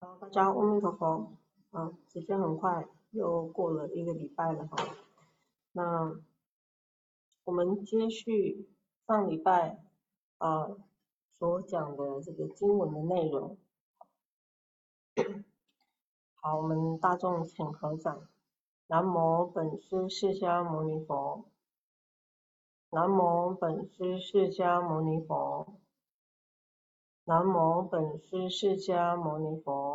好，大家阿弥陀佛。啊，时间很快，又过了一个礼拜了哈。那我们接续上礼拜啊所讲的这个经文的内容。好，我们大众请合掌。南无本师释迦牟尼佛。南无本师释迦牟尼佛。南无本师释迦牟尼佛。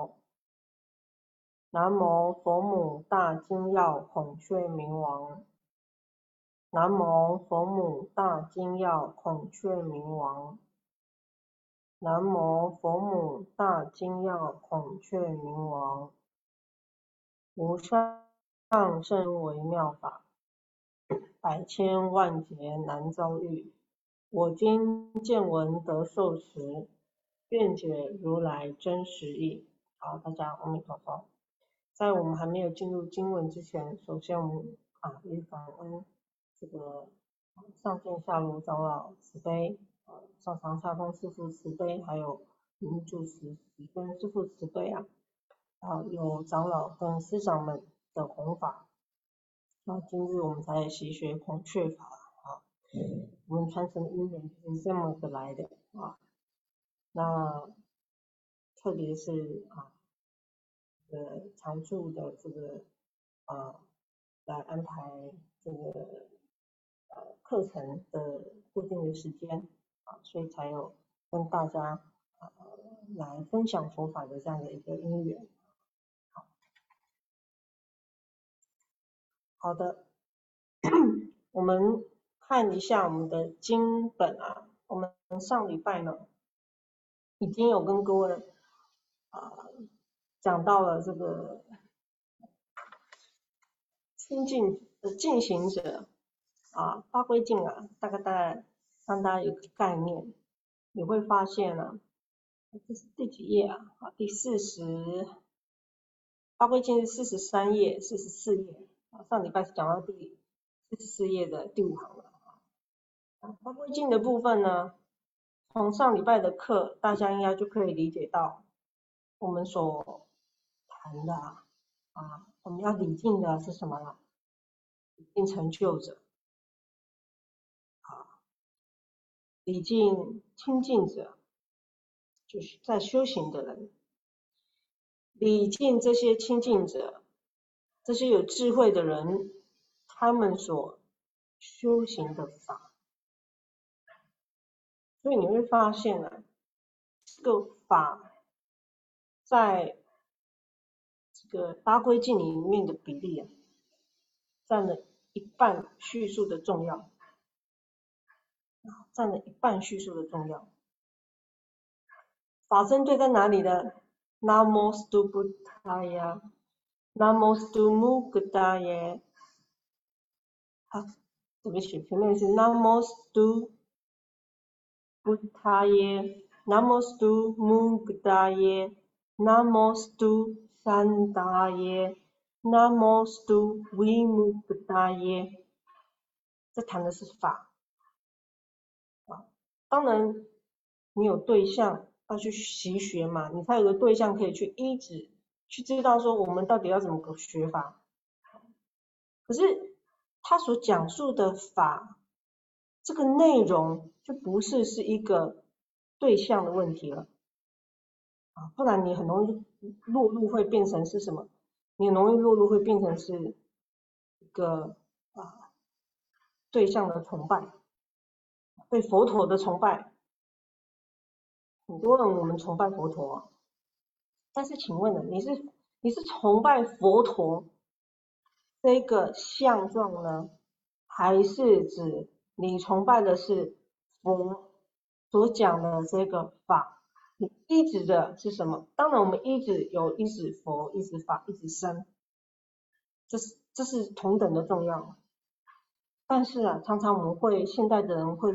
南无佛母大金耀孔雀明王。南无佛母大金耀孔雀明王。南无佛母大金耀孔雀明王。无上甚微妙法，百千万劫难遭遇。我今见闻得受持，愿解如来真实义。好，大家阿弥陀佛。在我们还没有进入经文之前，首先我们啊，以感恩这个上见下如长老慈悲，啊上长下通师父慈悲，还有女主持几跟师父慈悲啊，啊有长老跟师长们的弘法，那今日我们才习学孔雀法啊，我们传承因缘是这么个来的啊，那特别是啊。呃，常驻的这个啊，来安排这个呃课程的固定的时间啊，所以才有跟大家啊来分享佛法的这样的一个因缘。好，好的，我们看一下我们的经本啊，我们上礼拜呢已经有跟各位啊。讲到了这个清净的进行者啊，八归净啊，大概大概让大家有个概念，你会发现啊，这是第几页啊？啊，第四十，八归净是四十三页、四十四页啊。上礼拜是讲到第四十四页的第五行了啊。八归净的部分呢，从上礼拜的课，大家应该就可以理解到我们所。谈的啊，我们要礼敬的是什么呢？礼敬成就者，啊，礼敬亲近者，就是在修行的人，礼敬这些亲近者，这些有智慧的人，他们所修行的法，所以你会发现啊，这个法在。个八归镜里面的比例啊，占了一半叙述的重要，占了一半叙述的重要。法针对在哪里呢？Namo Buddhaya，Namo stu Mukdaya。好，对不起，前面是 Namo Buddhaya，Namo stu Mukdaya，Namo 三大耶，南无斯多维摩不达耶，这谈的是法啊。当然，你有对象要去习学嘛，你才有个对象可以去依止，去知道说我们到底要怎么学法。可是他所讲述的法，这个内容就不是是一个对象的问题了。啊，不然你很容易落入会变成是什么？你很容易落入会变成是一个啊对象的崇拜，对佛陀的崇拜。很多人我们崇拜佛陀，但是请问呢，你是你是崇拜佛陀这个相状呢，还是指你崇拜的是佛所讲的这个法？依止的是什么？当然，我们依止有依止佛、依止法、依止僧，这是这是同等的重要。但是啊，常常我们会现代的人会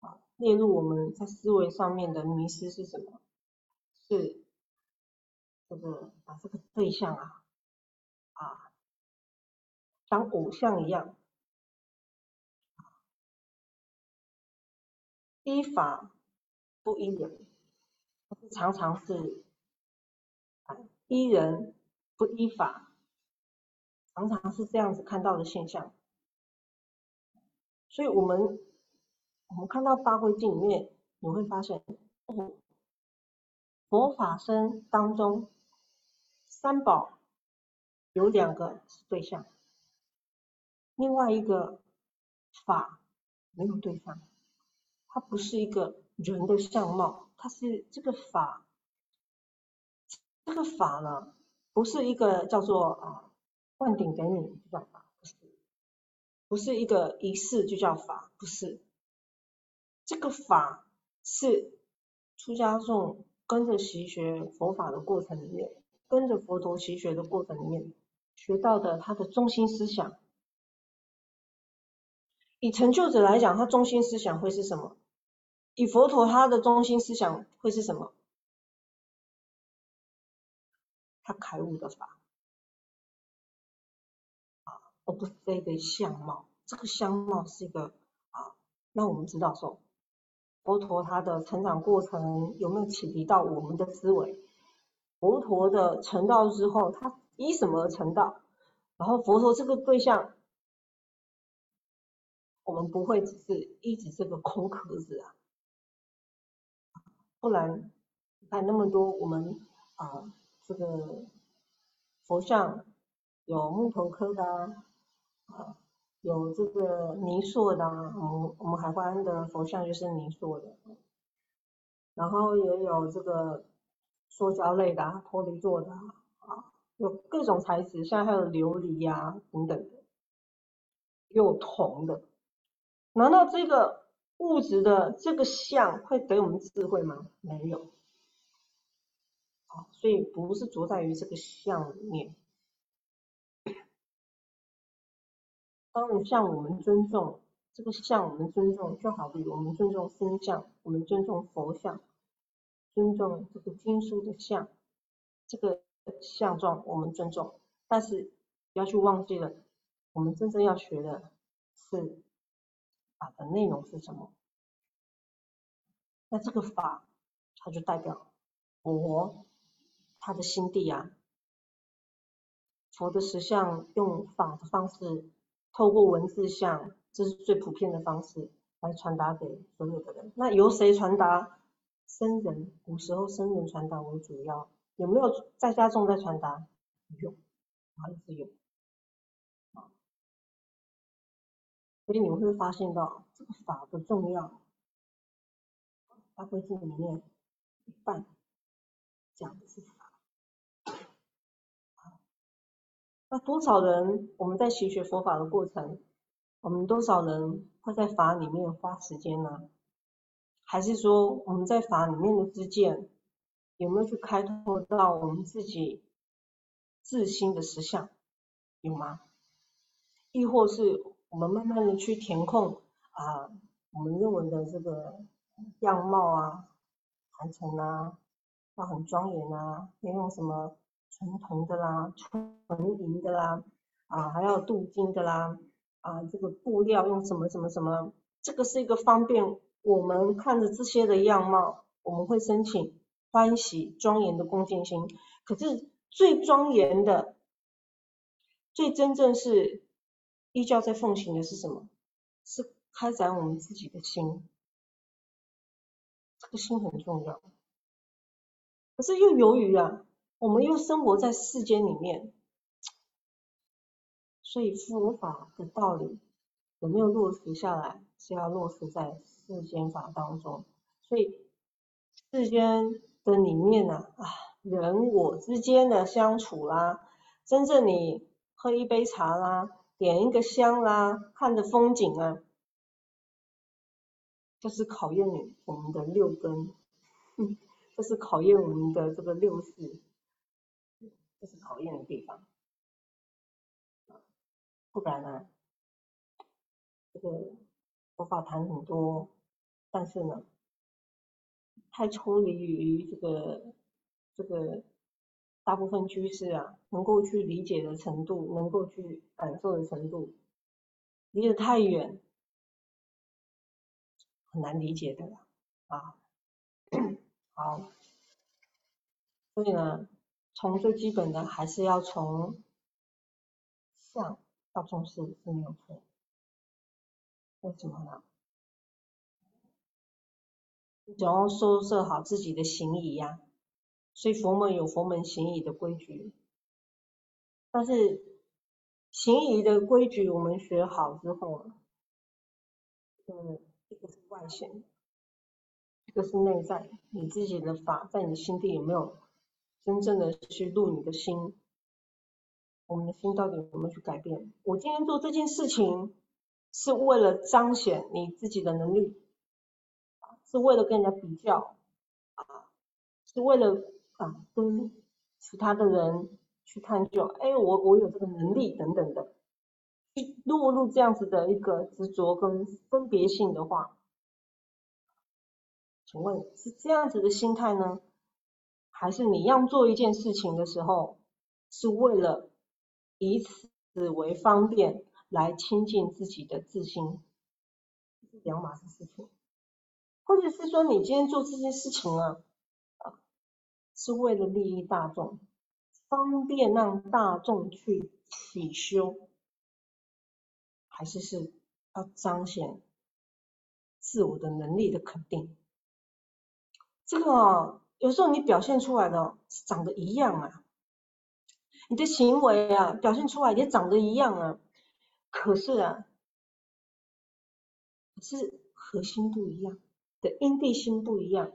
啊列入我们在思维上面的迷失是什么？是这个把这个对象啊啊当偶像一样，依法不依人。常常是，依人不依法，常常是这样子看到的现象。所以我们我们看到《八会经》里面，你会发现，佛法僧当中，三宝有两个是对象，另外一个法没有对象，它不是一个人的相貌，它是这个法，这个法呢，不是一个叫做啊灌顶给你叫法，不是，不是一个仪式就叫法，不是，这个法是出家众。跟着习学佛法的过程里面，跟着佛陀习学的过程里面，学到的他的中心思想。以成就者来讲，他中心思想会是什么？以佛陀他的中心思想会是什么？他开悟的法啊，而不是这个相貌。这个相貌是一个啊，那我们知道说。佛陀他的成长过程有没有启迪到我们的思维？佛陀的成道之后，他依什么成道？然后佛陀这个对象，我们不会只是一直这个空壳子啊，不然你看那么多我们啊这个佛像有木头刻的啊。有这个泥塑的啊，我们我们海关的佛像就是泥塑的，然后也有这个塑胶类的玻璃做的啊，有各种材质，现在还有琉璃呀等等的，有铜的。难道这个物质的这个像会给我们智慧吗？没有，啊，所以不是着在于这个像里面。当像我们尊重这个像，我们尊重，就好比我们尊重身像，我们尊重佛像，尊重这个经书的像，这个相状我们尊重，但是不要去忘记了，我们真正要学的是法的内容是什么？那这个法，它就代表佛他的心地啊，佛的实相用法的方式。透过文字像，这是最普遍的方式来传达给所有的人。那由谁传达？僧人，古时候僧人传达为主要。有没有在家中在传达？有，还是有。所以你们会发现到这个法的重要。大会经里面一半讲的是法。那多少人我们在学学佛法的过程，我们多少人会在法里面花时间呢？还是说我们在法里面的知见有没有去开拓到我们自己自心的实相？有吗？亦或是我们慢慢的去填空啊，我们认为的这个样貌啊、坛城啊，要很庄严啊，要用什么？纯铜的啦，纯银的啦，啊，还要镀金的啦，啊，这个布料用什么什么什么，这个是一个方便我们看着这些的样貌，我们会申请欢喜庄严的恭敬心。可是最庄严的，最真正是依教在奉行的是什么？是开展我们自己的心，这个心很重要。可是又由于啊。我们又生活在世间里面，所以佛法的道理有没有落实下来，是要落实在世间法当中。所以世间的里面呢，啊，人我之间的相处啦，真正你喝一杯茶啦，点一个香啦，看着风景啊，这是考验你我们的六根，这是考验我们的这个六识。这是考验的地方，不然呢，这个佛法谈很多，但是呢，太抽离于这个这个大部分居士啊能够去理解的程度，能够去感受的程度，离得太远，很难理解的啊。好，所以呢。从最基本的还是要从相要重视是没有错。为什么呢？你只要收摄好自己的行仪呀，所以佛门有佛门行仪的规矩。但是行仪的规矩我们学好之后，嗯，一个是外显，一个是内在，你自己的法在你心地有没有真正的去入你的心？我们的心到底有没有去改变？我今天做这件事情是为了彰显你自己的能力。是为了跟人家比较啊，是为了啊跟其他的人去探究，哎，我我有这个能力等等的，去落入这样子的一个执着跟分别性的话，请问是这样子的心态呢，还是你要做一件事情的时候，是为了以此为方便来亲近自己的自心，是两码子事情。或者是说，你今天做这件事情啊，啊，是为了利益大众，方便让大众去起修，还是是要彰显自我的能力的肯定？这个啊，有时候你表现出来的长得一样啊，你的行为啊，表现出来也长得一样啊，可是啊，是核心不一样。的因地心不一样，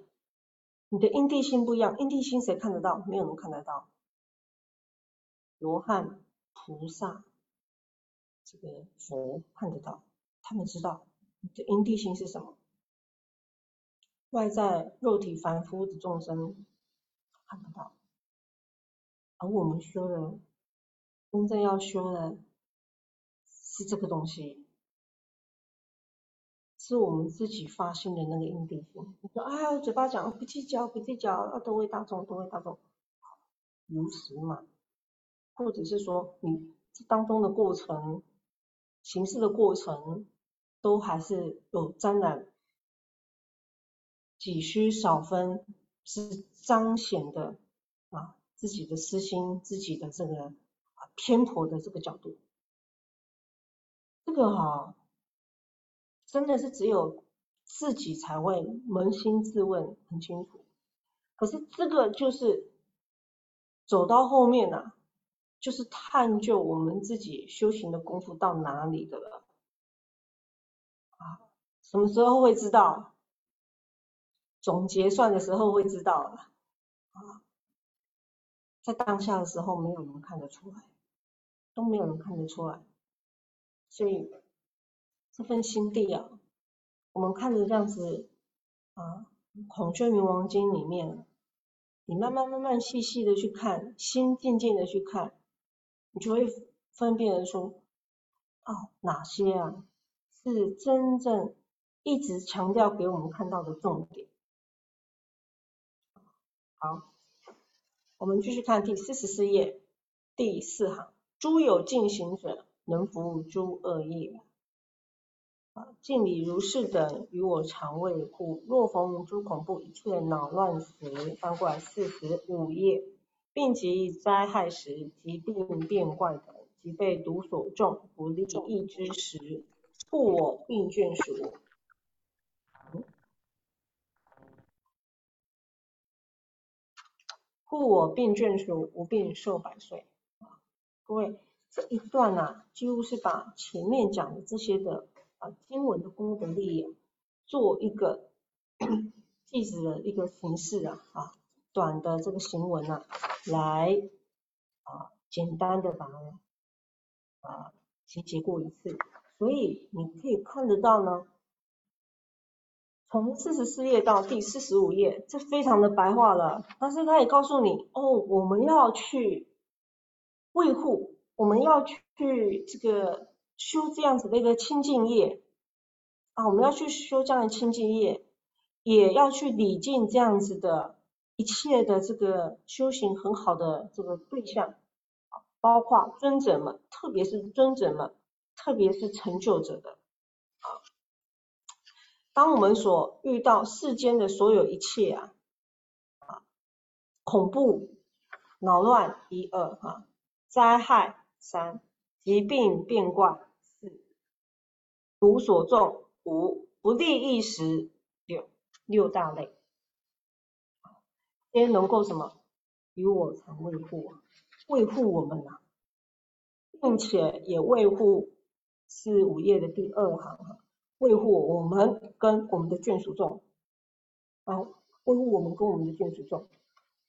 你的因地心不一样，因地心谁看得到？没有人看得到。罗汉、菩萨、这个佛看得到，他们知道你的因地心是什么。外在肉体凡夫的众生看不到，而我们修的，真正要修的是这个东西。是我们自己发心的那个因地心。你说，啊，嘴巴讲不计较，不计较，啊都为大众，都为大众，如实嘛？或者是说，你这当中的过程、形式的过程，都还是有沾染几虚少分，是彰显的啊自己的私心、自己的这个啊偏颇的这个角度，这个哈。真的是只有自己才会扪心自问很清楚，可是这个就是走到后面呢，就是探究我们自己修行的功夫到哪里的了啊？什么时候会知道？总结算的时候会知道了啊，在当下的时候没有人看得出来，都没有人看得出来，所以。这份心地啊，我们看着这样子啊，《孔雀明王经》里面，你慢慢慢慢细细的去看，心静静的去看，你就会分辨出，哦，哪些啊是真正一直强调给我们看到的重点。好，我们继续看第四十四页第四行，诸有进行者，能服务诸恶业。敬礼如是等，与我常卫护。若逢诸恐怖一切恼乱时，翻过来四十五页。病急灾害时，疾病变怪等，即被毒所中，不利益之时，护我病眷属。护我病眷属，无病寿百岁。各位，这一段啊，几乎是把前面讲的这些的啊。经文的功德力做一个 句子的一个形式啊啊，短的这个行文啊，来啊简单的把它啊集结过一次，所以你可以看得到呢，从四十四页到第四十五页，这非常的白话了，但是他也告诉你哦，我们要去维护，我们要去这个。修这样子的一个清净业啊，我们要去修这样的清净业，也要去礼敬这样子的一切的这个修行很好的这个对象啊包括尊者们，特别是尊者们，特别是成就者的啊。当我们所遇到世间的所有一切啊啊恐怖扰乱一二哈，灾害三，疾病变卦四，毒所中五，不利益时六六大类，皆能够什么？与我常卫护，卫护我们啊，并且也卫护是五页的第二行哈，卫护我们跟我们的眷属众，啊，维护我们跟我们的眷属众，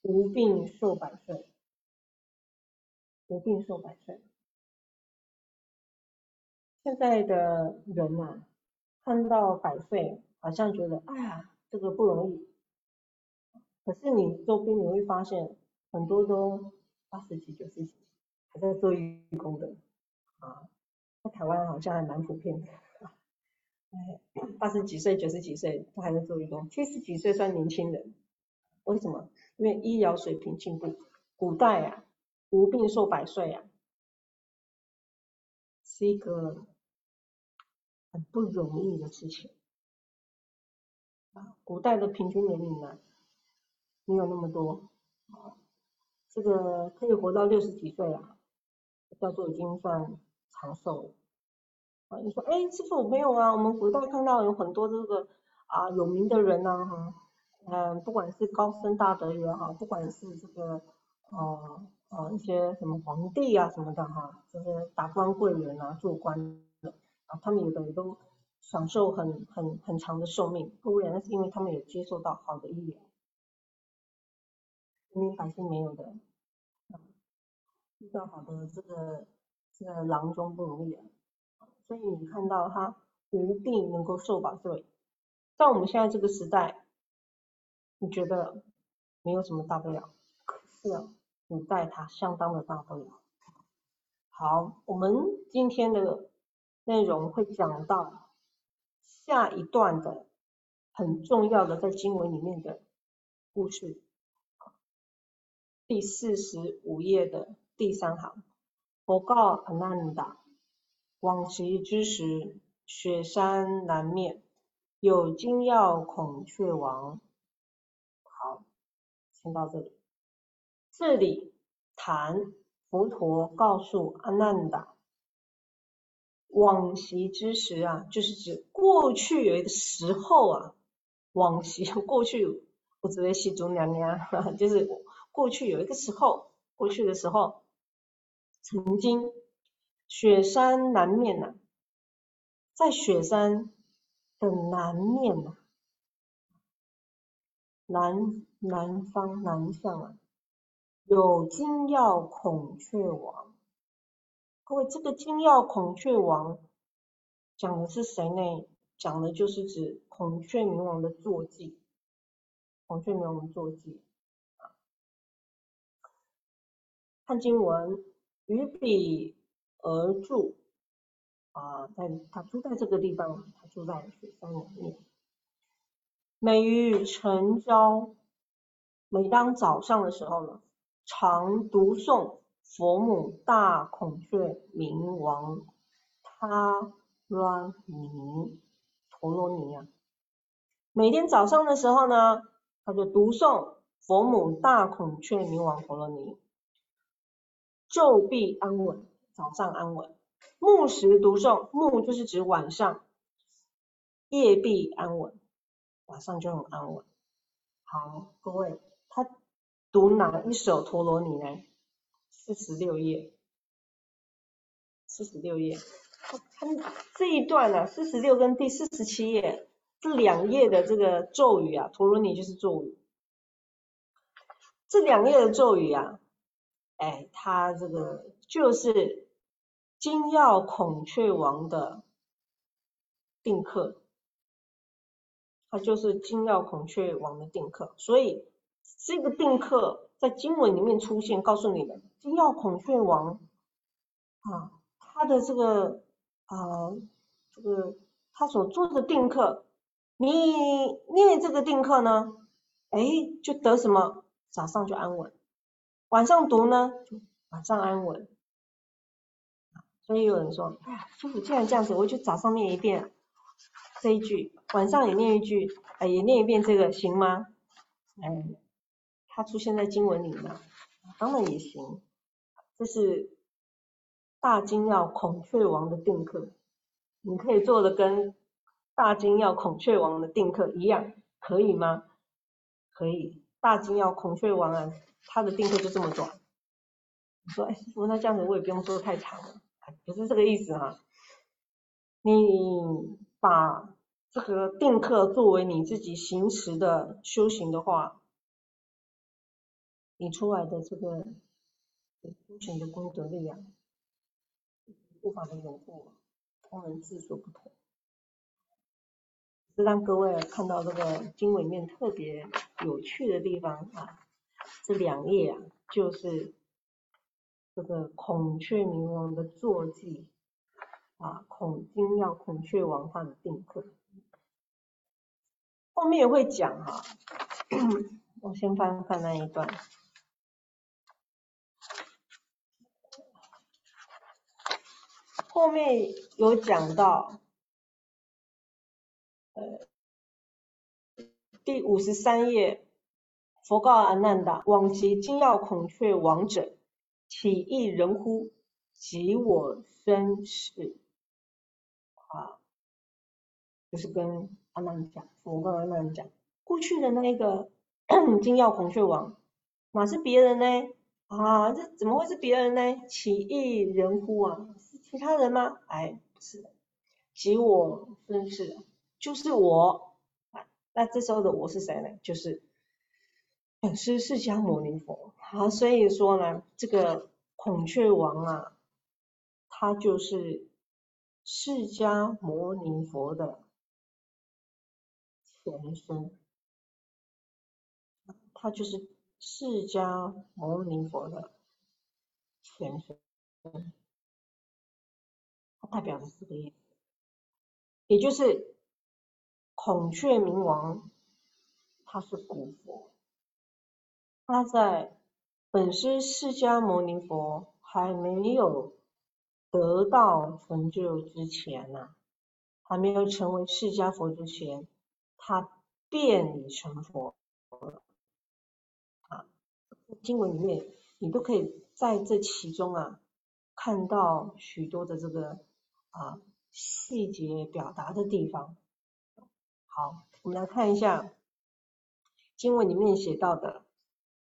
无病寿百岁。无病寿百岁。现在的人呐，看到百岁，好像觉得哎呀，这个不容易。可是你周边你会发现，很多都八十几、九十几，还在做义工的啊。在台湾好像还蛮普遍的。哎，八十几岁、九十几岁都还在做义工，七十几岁算年轻人。为什么？因为医疗水平进步。古代啊。无病寿百岁啊，是一个很不容易的事情啊。古代的平均年龄呢，没有那么多啊，这个可以活到六十几岁啊，叫做已经算长寿了啊。你说，哎，师傅没有啊？我们古代看到有很多这个啊有名的人呐，哈，嗯，不管是高僧大德也好，不管是这个啊。啊，一些什么皇帝啊什么的哈，就是达官贵人啊，做官的啊，他们有的也都享受很很很长的寿命，不然那是因为他们有接受到好的医疗，民百姓没有的，遇到好的这个这个郎中不容易啊，所以你看到他无病能够寿百岁，在我们现在这个时代，你觉得没有什么大不了，可是啊。古代它相当的大不了。好，我们今天的内容会讲到下一段的很重要的在经文里面的故事，第四十五页的第三行，佛告阿难达：往昔之时，雪山南面有金耀孔雀王。好，先到这里。这里谈佛陀告诉阿难达，往昔之时啊，就是指过去有一个时候啊，往昔过去我指的西祖娘娘，就是过去有一个时候，过去的时候，曾经雪山南面呐，在雪山的南面呐，南南方南向啊。有金耀孔雀王，各位，这个金耀孔雀王讲的是谁呢？讲的就是指孔雀明王的坐骑，孔雀明王的坐骑。看经文，于彼而住，啊，在他住在这个地方，他住在雪山里面。每于晨朝，每当早上的时候呢。常读诵佛母大孔雀明王他罗尼陀罗尼啊，每天早上的时候呢，他就读诵佛母大孔雀明王陀罗尼，昼必安稳，早上安稳；暮时读诵，暮就是指晚上，夜必安稳，晚上就很安稳。好，各位，他。读哪一首陀罗尼呢？四十六页，四十六页。他这一段呢，四十六跟第四十七页这两页的这个咒语啊，陀罗尼就是咒语。这两页的咒语啊，哎，它这个就是金耀孔雀王的定课，它就是金耀孔雀王的定课，所以。这个定课在经文里面出现，告诉你的金耀孔雀王啊，他的这个啊，这个他所做的定课，你念这个定课呢，哎，就得什么？早上就安稳，晚上读呢，晚上安稳。所以有人说，哎，师傅既然这样子，我就早上念一遍这一句，晚上也念一句，哎，也念一遍这个，行吗？哎。它出现在经文里面，当然也行。这是大金要孔雀王的定课，你可以做的跟大金要孔雀王的定课一样，可以吗？可以。大金要孔雀王啊，他的定课就这么短。你说，哎，师傅，那这样子我也不用做太长了，不是这个意思哈。你把这个定课作为你自己行持的修行的话，你出来的这个修行的功德力量，护法的拥护，同人自所不同。是让各位看到这个经文里面特别有趣的地方啊，这两页啊，就是这个孔雀明王的坐骑啊，孔金要孔雀王他的定课，后面也会讲哈，我先翻翻那一段，后面有讲到。呃，第五十三页，佛告阿难达：往昔金耀孔雀王者，岂异人乎？即我身是。啊，就是跟阿难讲，佛跟阿难讲，过去的那个 金耀孔雀王，哪是别人呢？啊，这怎么会是别人呢？岂异人乎啊？是其他人吗？哎，不是的，即我身是。就是我，那这时候的我是谁呢？就是本师释迦牟尼佛。好，所以说呢，这个孔雀王啊，他就是释迦牟尼佛的前身，他就是释迦牟尼佛的前身，它代表的是这个意思，也就是。孔雀明王，他是古佛，他在本师释迦牟尼佛还没有得到成就之前呐，还没有成为释迦佛之前，他便已成佛了。啊，经文里面你都可以在这其中啊，看到许多的这个啊细节表达的地方。好，我们来看一下经文里面写到的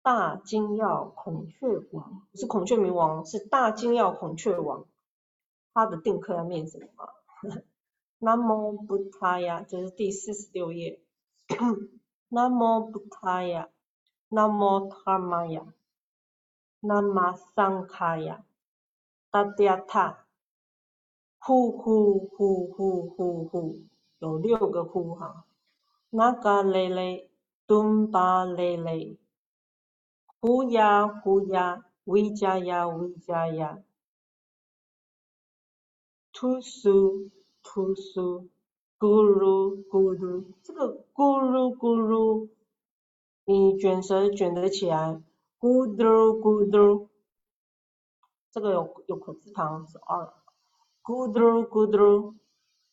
大金耀孔雀王，不是孔雀明王，是大金耀孔雀王，他的定课要念什么？南无布他呀，这是第四十六页。南无布他呀，南无他玛呀，南无桑卡呀，达迪亚塔，呼呼呼呼呼呼。有六个呼哈，那嘎嘞嘞，顿巴嘞嘞，呼呀呼呀，维加呀维加呀，图苏图苏，咕噜咕噜，这个咕噜咕噜，你卷舌卷得起来，咕噜咕噜，这个有有口字旁是二，咕噜咕噜。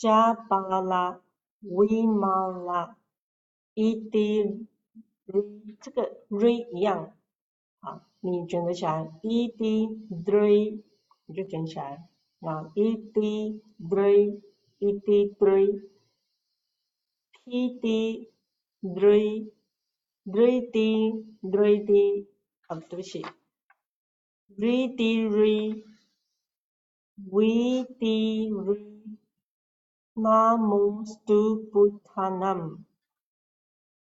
加巴拉、维玛拉、伊迪、这个瑞一样，啊，你卷得起来，伊迪、瑞，你就卷起来，啊，伊迪、瑞、伊迪、瑞、P 迪、瑞、瑞迪、瑞迪，啊，对不起，瑞迪瑞、维迪瑞。Namostu Buddhanam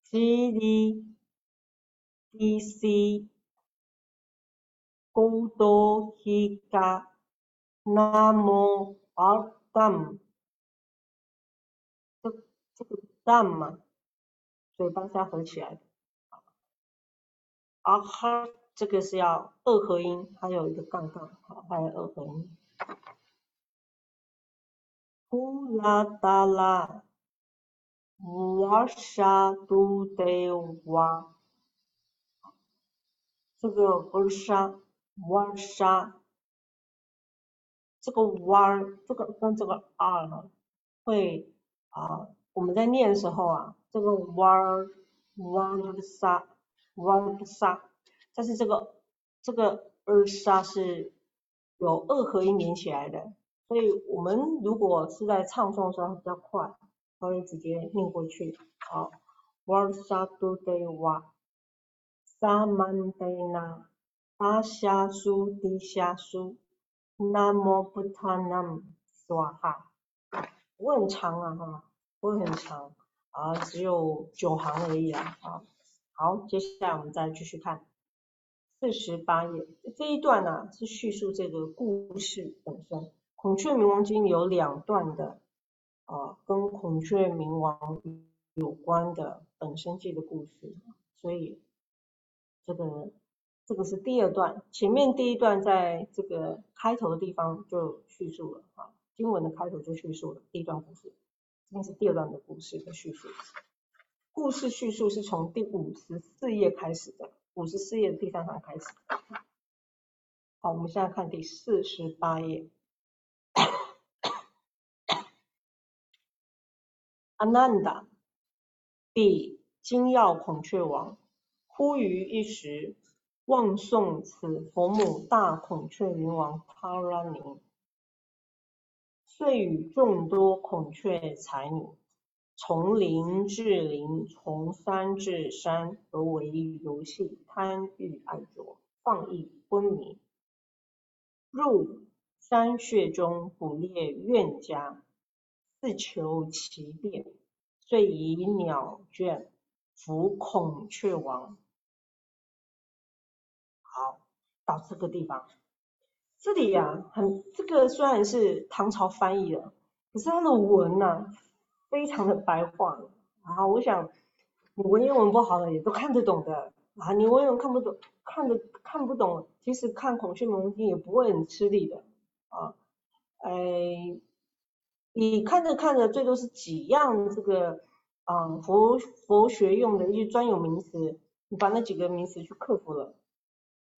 Siri DC Godo Hika Namo Ardam 这这个 dam 嘛，嘴巴是要合起来的。啊哈，这个是要二合音，还有一个杠杠，好，还有二合音。呼啦哒啦，哇沙都得哇，这个乌沙哇沙，这个哇，这个跟这个 r 呢，会啊，我们在念的时候啊，这个哇哇这个沙哇这个沙，但是这个这个二沙是有二合音连起来的。所以我们如果是在唱诵的时候比较快，可以直接念过去。好，War Sadu De Wa Saman De Na A 下苏 D 下苏 Namo b u t a n a m Swaha。不会很长啊哈，不会很长啊，只有九行而已啊。好，好，接下来我们再继续看四十八页这一段呢，是叙述这个故事本身。孔雀明王经有两段的啊，跟孔雀明王有关的本生记的故事，所以这个这个是第二段，前面第一段在这个开头的地方就叙述了啊，经文的开头就叙述了第一段故事，这边是第二段的故事的叙述，故事叙述是从第五十四页开始的，五十四页的第三行开始，好，我们现在看第四十八页。阿难达，B. 金耀孔雀王，忽于一时，望送此佛母大孔雀明王他拉尼，遂与众多孔雀才女，从林至林，从山至山，而为游戏，贪欲爱着，放逸昏迷，入山穴中捕猎怨家。自求其变，遂以鸟倦伏孔雀王。好，到这个地方，这里呀，很这个虽然是唐朝翻译的，可是它的文呐，非常的白话。啊，我想你文言文不好的也都看得懂的啊，你文言文看不懂，看的看不懂，其实看孔雀王经也不会很吃力的啊，哎。你看着看着，最多是几样这个啊佛佛学用的一些专有名词，你把那几个名词去克服了，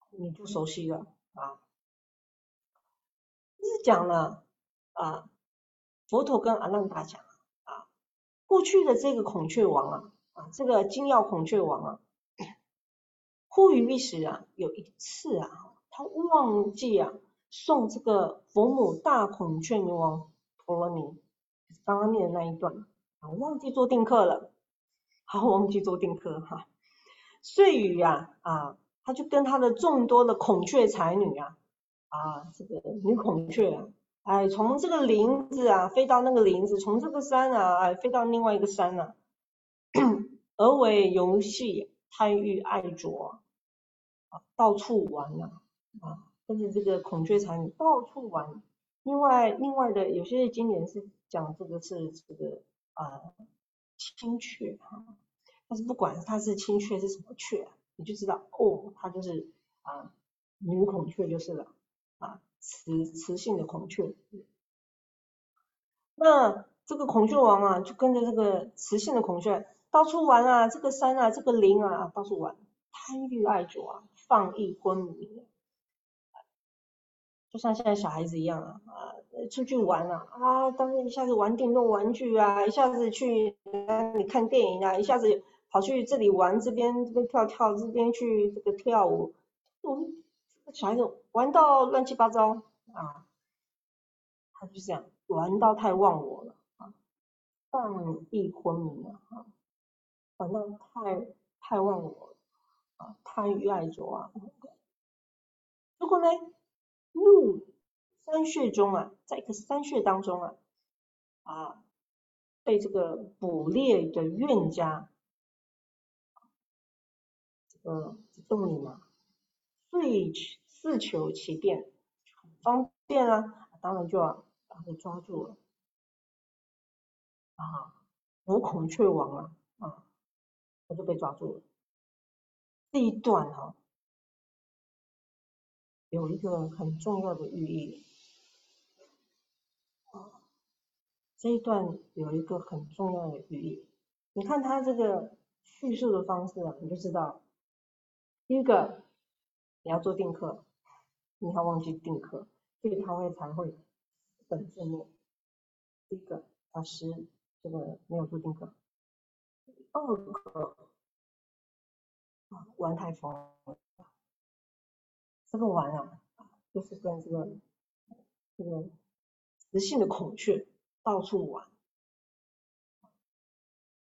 你就熟悉了啊。就是讲了啊，佛陀跟阿难达讲啊，过去的这个孔雀王啊啊，这个金耀孔雀王啊，忽于一时啊，有一次啊，他忘记啊送这个佛母大孔雀明王。陀罗尼，刚刚念的那一段，啊，忘记做定课了，好，忘记做定课哈。碎羽呀，啊，他就跟他的众多的孔雀才女啊，啊，这个女孔雀啊，哎，从这个林子啊飞到那个林子，从这个山啊，哎，飞到另外一个山啊，而为游戏贪欲爱着，到处玩呐，啊，跟着这个孔雀才女到处玩。另外，另外的有些经典是讲这个是这个啊青雀哈，但是不管它是青雀是什么雀，你就知道哦，它就是啊女孔雀就是了啊雌雌性的孔雀。那这个孔雀王啊，就跟着这个雌性的孔雀到处玩啊，这个山啊，这个林啊，到处玩，贪欲爱着啊，放逸昏迷。就像现在小孩子一样啊，啊，出去玩啊，啊，当一下子玩电动玩具啊，一下子去你看电影啊，一下子跑去这里玩，这边这边跳跳，这边去这个跳舞，我们小孩子玩到乱七八糟啊，他就这样玩到太忘我了啊，放逸昏迷了啊，玩到太太忘我了啊，贪欲爱着啊，如果呢？入山穴中啊，在一个山穴当中啊，啊，被这个捕猎的冤家，这个洞里嘛，遂自求其便，很方便啊，当然就要把他抓住了，啊，五孔雀王啊，啊，他就被抓住了，这一段哈，有一个很重要的寓意。这一段有一个很重要的寓意。你看他这个叙述的方式啊，你就知道，第一个你要做定课，你要忘记定课，所以他会才会本正面。第一个老师这个没有做定课。第二个啊玩太疯，这个玩啊就是跟这个这个雌性的孔雀。到处玩，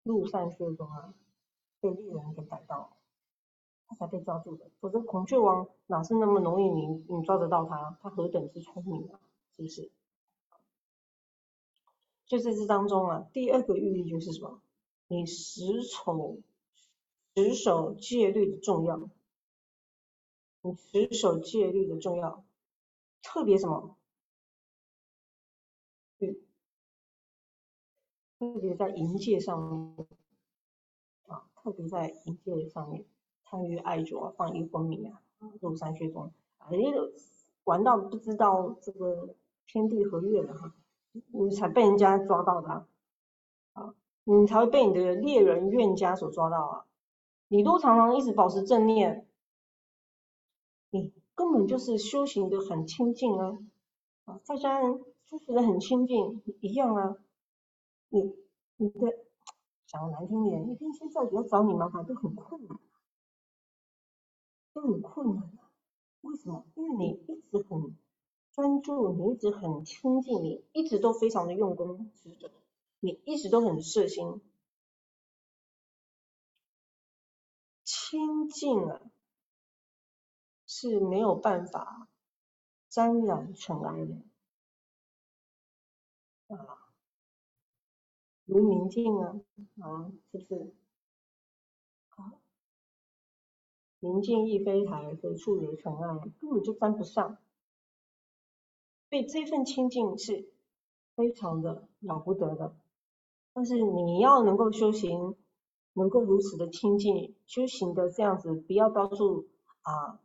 入山穴中啊，被猎人给逮到，他才被抓住的。否则孔雀王哪是那么容易你你抓得到他？他何等之聪明啊，是不是？就在这当中啊，第二个寓意就是什么？你十丑十守戒律的重要，你持守戒律的重要，特别什么？特别在营界上面啊，特别在营界上面参与爱着放一昏迷啊，入山穴中啊，人家玩到不知道这个天地和月了哈，你才被人家抓到的啊，你才会被你的猎人怨家所抓到啊，你都常常一直保持正念，根本就是修行的很清净啊，啊，在家人修行的很清净一样啊。你你的讲的难听点，你跟现在要找你麻烦都很困难，都很困难。为什么？因为你一直很专注，你一直很清净，你一直都非常的用功执着，你一直都很摄心。清净啊，是没有办法沾染尘埃的啊。如明镜啊，啊，是不是？啊，明镜亦非台，何处惹尘埃？根本就沾不上。所以这份清净是非常的了不得的。但是你要能够修行，能够如此的清净，修行的这样子，不要到处啊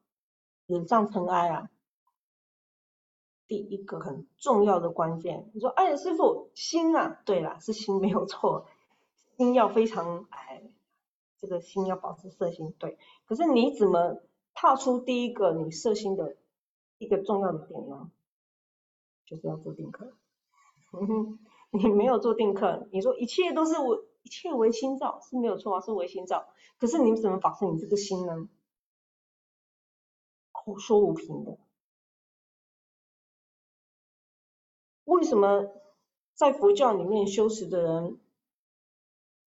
惹上尘埃啊。第一个很重要的关键，你说，哎，师傅，心啊，对了，是心没有错，心要非常，哎，这个心要保持色心，对。可是你怎么踏出第一个你色心的一个重要的点呢？就是要做定课。你没有做定课，你说一切都是我，一切为心造是没有错啊，是为心造。可是你怎么保持你这个心呢？口说无凭的。为什么在佛教里面修持的人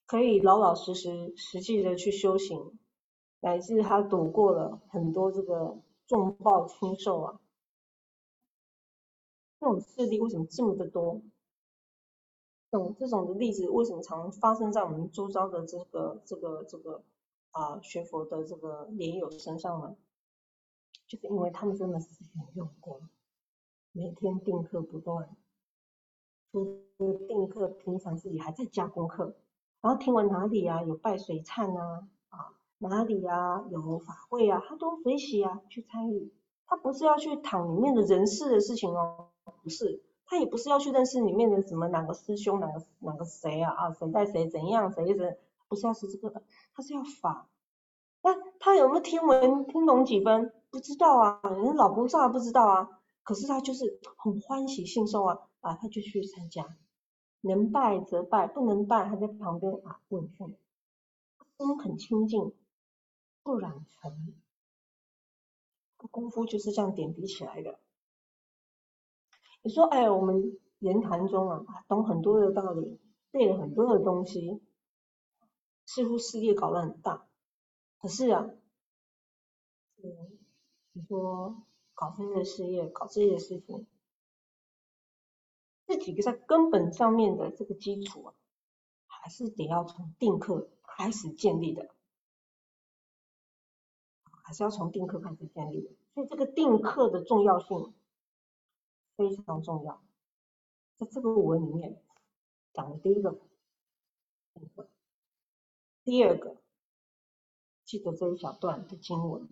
可以老老实实、实际的去修行，乃至他躲过了很多这个重报轻受啊？这种事例为什么这么的多？这种这种的例子为什么常发生在我们周遭的这个这个这个啊学佛的这个莲友身上呢？就是因为他们真的是很用功，每天定课不断。除了定课，平常自己还在加功课，然后听完哪里啊有拜水忏啊啊哪里啊有法会啊，他都随喜啊去参与。他不是要去躺里面的人事的事情哦，不是，他也不是要去认识里面的什么哪个师兄哪个哪个谁啊啊谁带谁怎样谁谁，不是要是这个的，他是要法。那他有没有听闻听懂几分？不知道啊，人家老菩萨不知道啊，可是他就是很欢喜信受啊。啊，他就去参加，能拜则拜，不能拜，他在旁边啊问讯，心很清净，不染尘，功夫就是这样点滴起来的。你说，哎，我们言谈中啊，懂很多的道理，背了很多的东西，似乎事业搞得很大，可是啊，嗯，说搞这些事业，搞这些事情。这几个在根本上面的这个基础啊，还是得要从定课开始建立的，还是要从定课开始建立。所以这个定课的重要性非常重要。在这个文里面讲的第一个，第二个记得这一小段的经文，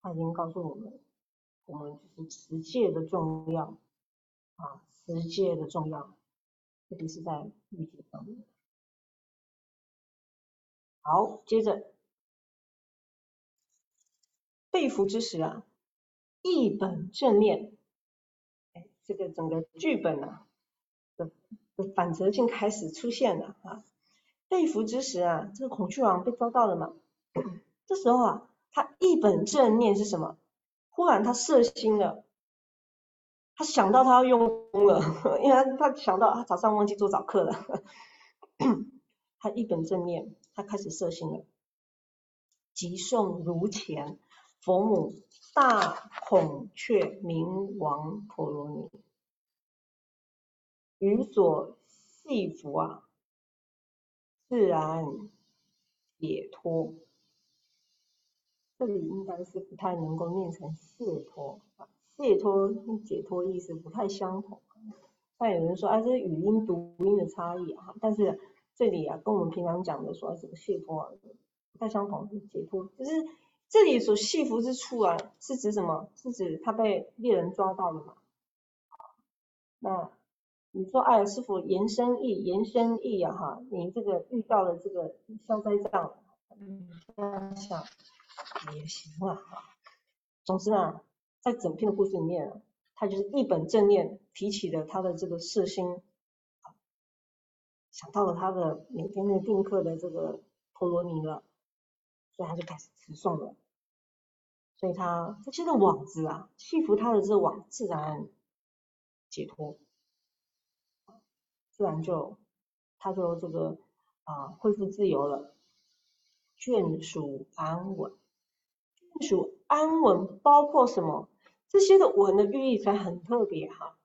他已经告诉我们，我们就是持戒的重要啊，持戒的重要，特别是在律戒上面。好，接着被俘之时啊，一本正念，哎，这个整个剧本啊的的反折性开始出现了啊。被俘之时啊，这个孔雀王被抓到了嘛？这时候啊，他一本正念是什么？忽然他色心了，他想到他要用功了，因为他他想到他早上忘记做早课了，他一本正念，他开始色心了。即诵如前，佛母大孔雀明王陀罗尼，于所系服啊。自然解脱，这里应该是不太能够念成解脱啊，解脱跟解脱意思不太相同。但有人说，哎，这是语音读音的差异啊。但是这里啊，跟我们平常讲的说这个解脱啊，不太相同。解脱就是这里所系服之处啊，是指什么？是指他被猎人抓到了嘛？那。你说哎，师傅延伸意延伸意啊哈，你这个遇到了这个消灾障，嗯，这样想也行啊。总之啊，在整篇的故事里面，他就是一本正念提起了他的这个色心啊，想到了他的每天的定课的这个陀罗尼了，所以他就开始持诵了。所以他他这个网子啊，系服他的这个网自然解脱。自然就，他就这个啊恢复自由了，眷属安稳，属安稳包括什么？这些的稳的寓意才很特别哈。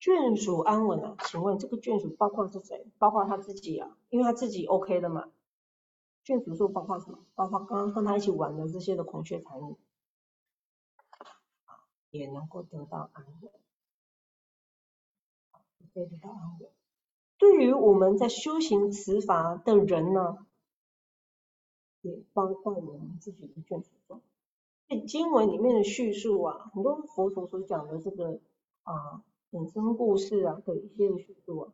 眷属安稳啊，请问这个眷属包括是谁？包括他自己啊，因为他自己 OK 的嘛。眷属是包括什么？包括刚刚跟他一起玩的这些的孔雀残女，也能够得到安稳。得到安稳。对于我们在修行持法的人呢，也包括我们自己的眷属中。这经文里面的叙述啊，很多佛陀所讲的这个啊衍生故事啊的一些叙述啊，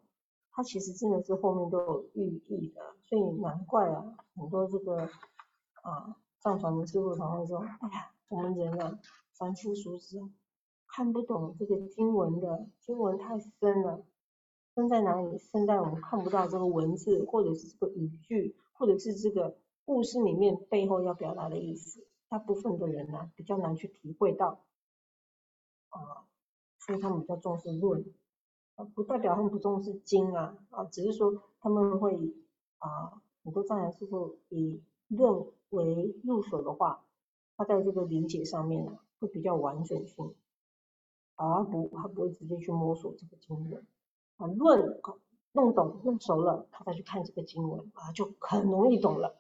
它其实真的是后面都有寓意的。所以难怪啊，很多这个啊藏传的师傅常会说：“哎呀，我们人啊，凡夫俗子看不懂这个经文的，经文太深了。”生在哪里？生在我们看不到这个文字，或者是这个语句，或者是这个故事里面背后要表达的意思。大部分的人呢，比较难去体会到，啊，所以他们比较重视论，啊，不代表他们不重视经啊，啊，只是说他们会啊，很多藏人师傅以论为入手的话，他在这个理解上面呢，会比较完整性，而不他不会直接去摸索这个经文。啊，论弄懂弄熟了，他再去看这个经文啊，就很容易懂了。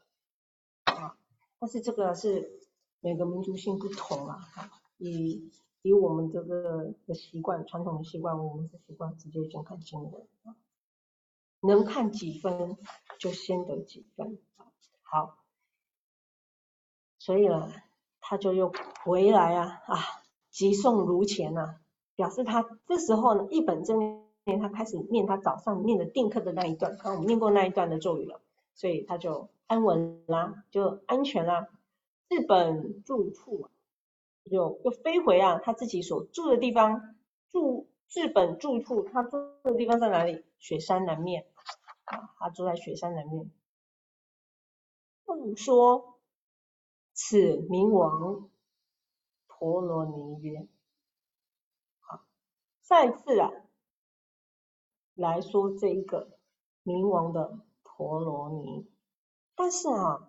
但是这个是每个民族性不同啊，以以我们这个的习惯，传统的习惯，我们是习惯直接先看经文啊，能看几分就先得几分好，所以呢，他就又回来啊啊，急送如前呐，表示他这时候呢一本正。他开始念他早上念的定课的那一段，刚刚我们念过那一段的咒语了，所以他就安稳啦，就安全啦。日本住处就又飞回啊他自己所住的地方，住日本住处，他住的地方在哪里？雪山南面啊，他住在雪山南面。不说此冥王陀罗尼曰，好，再次啊。来说这一个冥王的陀罗尼，但是啊，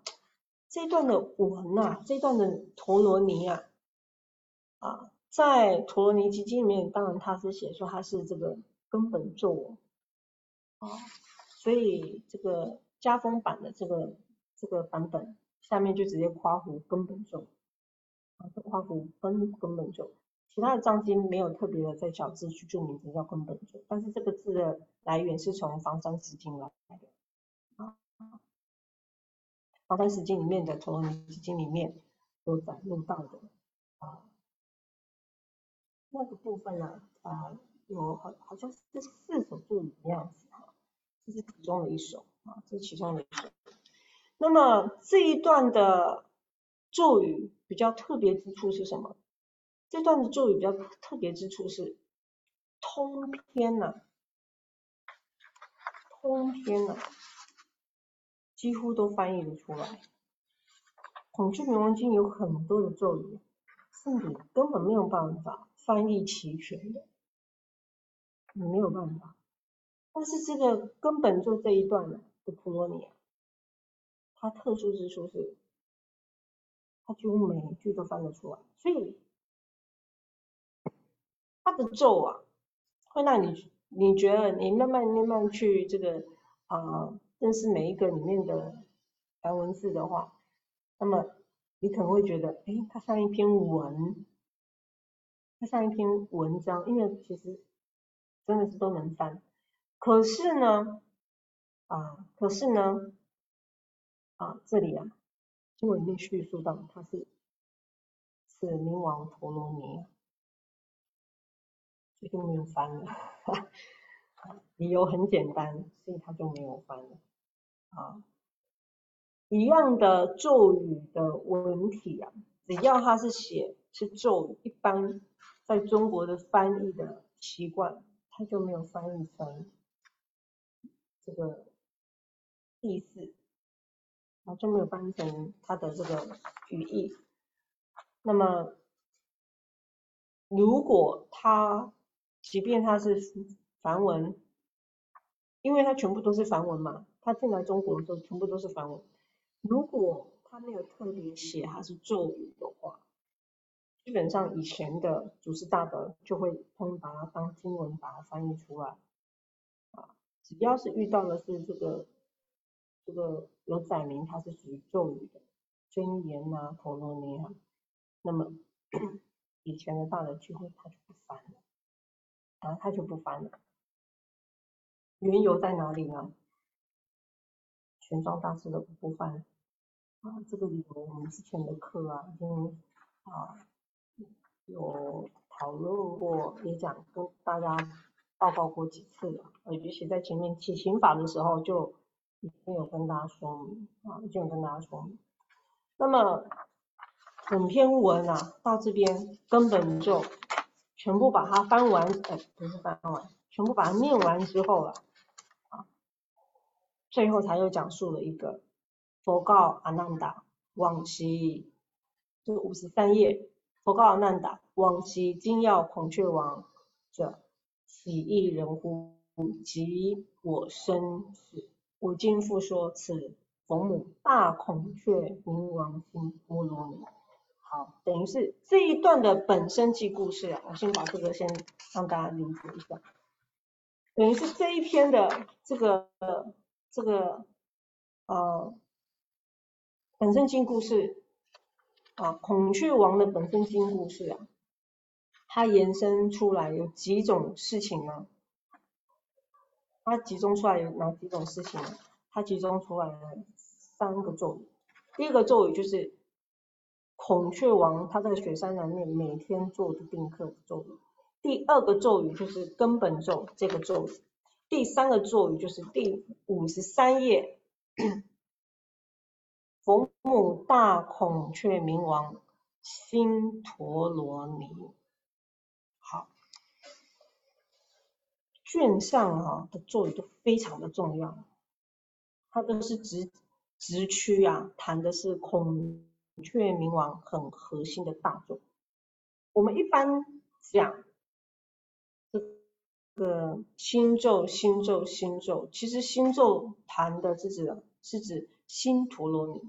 这段的文呐，这段的陀罗尼啊，啊，在陀罗尼基金里面，当然他是写说他是这个根本咒哦，所以这个加封版的这个这个版本下面就直接夸胡根本咒，啊，夸胡根根本咒。其他的藏经没有特别的在小字去注明这，叫根本咒，但是这个字的来源是从房山石经来的。八三十经里面的陀罗尼经里面有展露到的啊，那个部分呢啊有好好像是四首咒语的样子哈，这是其中的一首啊，这是其中的一首。那么这一段的咒语比较特别之处是什么？这段的咒语比较特别之处是通篇呐，通篇呐，几乎都翻译的出来。孔雀明王经有很多的咒语，是你根本没有办法翻译齐全的，你没有办法。但是这个根本就这一段的陀罗尼，它特殊之处是，它几乎每一句都翻得出来，所以。它的咒啊，会让你你觉得你慢慢慢慢去这个啊认识每一个里面的梵文字的话，那么你可能会觉得，哎，它像一篇文，它像一篇文章，因为其实真的是都能翻。可是呢，啊，可是呢，啊，这里啊，经文里面叙述到，它是是冥王陀罗尼。就没有翻了，理由很简单，所以他就没有翻了。啊，一样的咒语的文体啊，只要他是写是咒语，一般在中国的翻译的习惯，他就没有翻译成这个意思，啊，就没有翻译成他的这个语义。那么，如果他即便它是梵文，因为它全部都是梵文嘛，它进来中国的时候全部都是梵文。如果它没有特别写它是咒语的话，基本上以前的祖师大德就会通把它当经文把它翻译出来。啊，只要是遇到的是这个这个有载明它是属于咒语的真言啊、陀罗尼啊，那么 以前的大德聚会他就不翻了。然后他就不翻了，缘由在哪里呢？玄奘大师的不翻啊，这个理由我们之前的课啊已经啊有讨论过，也讲跟大家报告过几次了，尤其在前面起刑法的时候就已经有跟大家说明啊，已经有跟大家说明。那么整篇文啊到这边根本就。全部把它翻完，哎，不是翻完，全部把它念完之后了，啊，最后才又讲述了一个佛告阿难达往昔，这五十三页，佛告阿难达往昔今要孔雀王者，喜意人乎？即我生死，我今复说此佛母大孔雀明王心波罗蜜。好，等于是这一段的本身记故事啊，我先把这个先让大家理解一下。等于是这一篇的这个这个呃本身经故事啊，孔雀王的本身经故事啊，它延伸出来有几种事情呢？它集中出来有哪几种事情呢？它集中出来了三个咒语，第一个咒语就是。孔雀王他在雪山南面每天做的定课咒语，第二个咒语就是根本咒这个咒语，第三个咒语就是第五十三页，佛母大孔雀明王心陀罗尼。好，卷上哈的咒语都非常的重要，它都是直直区啊，谈的是孔。雀明王很核心的大咒，我们一般讲个心咒、心咒、心咒，其实心咒谈的是指是指心陀罗尼。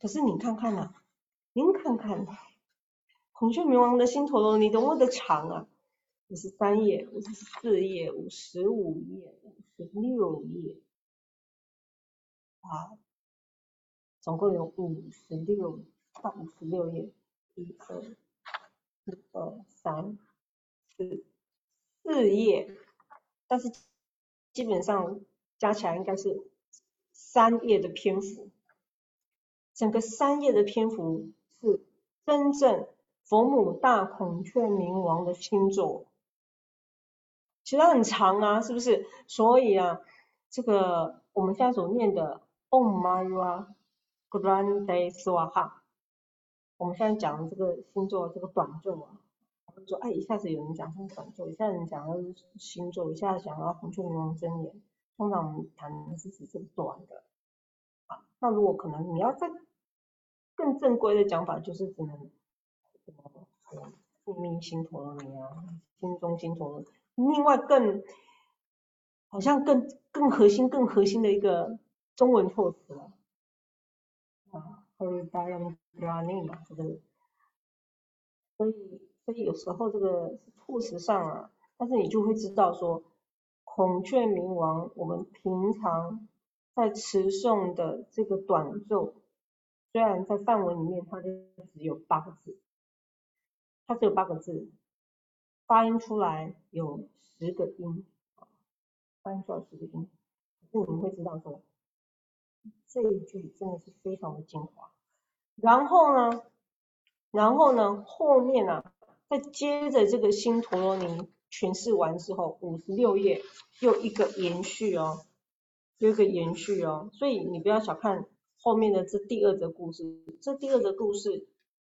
可是你看看呐，您看看孔雀明王的心陀罗尼多么的长啊，五十三页、五十四页、五十五页、五十六页，啊，总共有五十六。到五十六页，一二一二三四四页，但是基本上加起来应该是三页的篇幅。整个三页的篇幅是真正佛母大孔雀明王的星座，其实它很长啊，是不是？所以啊，这个我们现在所念的 Om Maya Grande Swaha，我们现在讲的这个星座这个短咒啊，说哎，一下子有人讲成短咒，一下子讲的是星座，一下子讲到孔雀明王真言，通常我们谈的是指这个短的。啊，那如果可能，你要再更正规的讲法，就是只能什么复命星陀罗尼啊，心中星陀罗。另外更好像更更核心、更核心的一个中文措辞了啊，或者大家用 running 嘛，这个。所以所以有时候这个措辞上啊，但是你就会知道说，孔雀明王，我们平常。在词诵的这个短咒，虽然在范文里面它就只有八个字，它只有八个字，发音出来有十个音，发音出来十个音，可是你们会知道说，这一句真的是非常的精华。然后呢，然后呢，后面呢，再接着这个新陀罗尼诠释完之后，五十六页又一个延续哦。又一个延续哦，所以你不要小看后面的这第二则故事，这第二则故事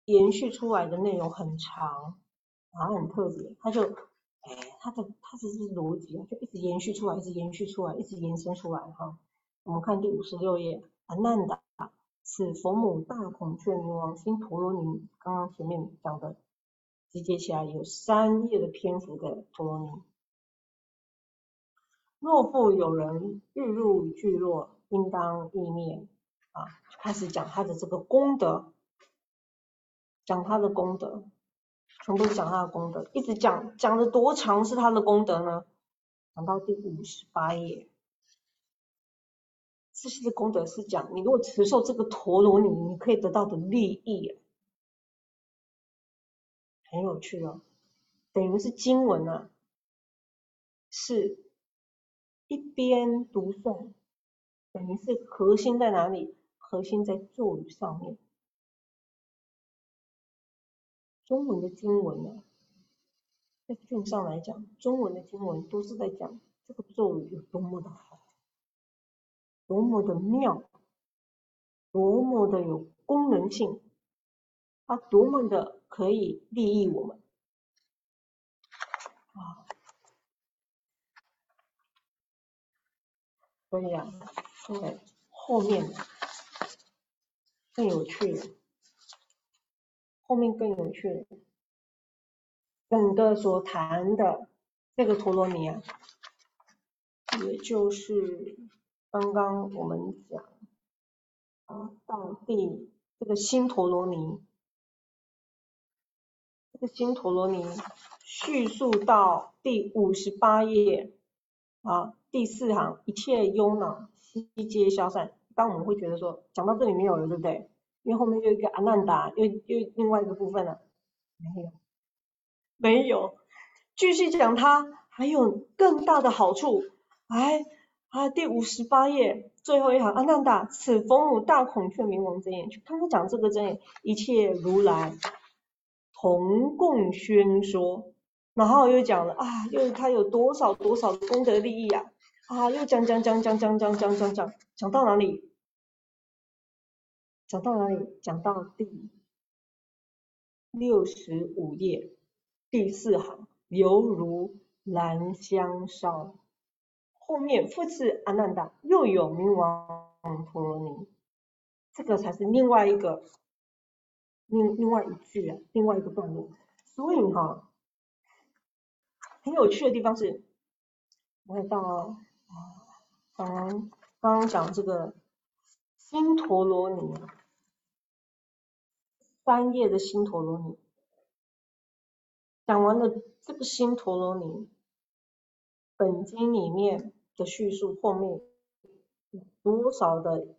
延续出来的内容很长，啊很特别，它就，哎，它的它只是逻辑啊，就一直延续出来，一直延续出来，一直延伸出来哈。我们看第五十六页，阿难达，此佛母大孔雀明王星陀罗尼，刚刚前面讲的集结起来有三页的篇幅的陀罗尼。若复有人日入聚落，应当意念啊，开始讲他的这个功德，讲他的功德，全部讲他的功德，一直讲讲的多长是他的功德呢？讲到第五十八页，这些的功德是讲你如果持受这个陀罗尼，你可以得到的利益，很有趣哦，等于是经文啊，是。一边读诵，等于是核心在哪里？核心在咒语上面。中文的经文呢，在卷上来讲，中文的经文都是在讲这个咒语有多么的好，多么的妙，多么的有功能性，它多么的可以利益我们啊！所以啊，在后面更有趣了，后面更有趣了。整个所谈的这个陀罗尼啊，也就是刚刚我们讲啊，到第这个新陀罗尼，这个这新陀罗尼叙述到第五十八页啊。第四行，一切忧恼悉皆消散。当我们会觉得说，讲到这里没有了，对不对？因为后面又一个阿难达，又又另外一个部分了，没有，没有，继续讲它还有更大的好处。哎，啊，第五十八页最后一行，阿难达，此佛母大孔雀明王真言，就刚刚讲这个真言，一切如来同共宣说，然后又讲了啊，又他有多少多少的功德利益啊。啊，又讲讲讲讲讲讲讲讲讲，讲到哪里？讲到哪里？讲到第六十五页第四行，犹如兰香烧。后面复次阿难达，又有冥王陀罗尼，这个才是另外一个另另外一句，另外一个段落。所以哈，很有趣的地方是，我看到。啊，刚刚刚讲这个新陀罗尼，三页的新陀罗尼，讲完了这个新陀罗尼，本经里面的叙述后面多少的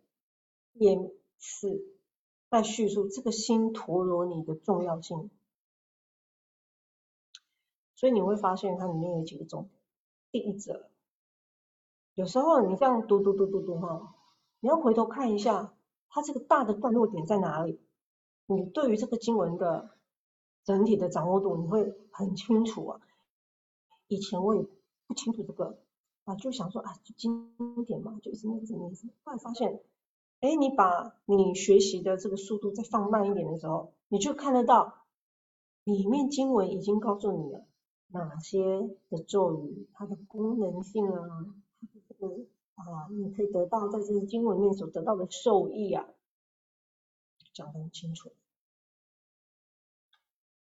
页次在叙述这个新陀罗尼的重要性？所以你会发现它里面有几个重点，第一则。有时候你这样读读读读读哈，你要回头看一下它这个大的段落点在哪里？你对于这个经文的整体的掌握度，你会很清楚啊。以前我也不清楚这个啊，就想说啊，经典嘛，就一直念，一直念，后来发现，哎，你把你学习的这个速度再放慢一点的时候，你就看得到里面经文已经告诉你了哪些的咒语，它的功能性啊，这个啊，你可以得到在这个经文里面所得到的受益啊，讲得很清楚。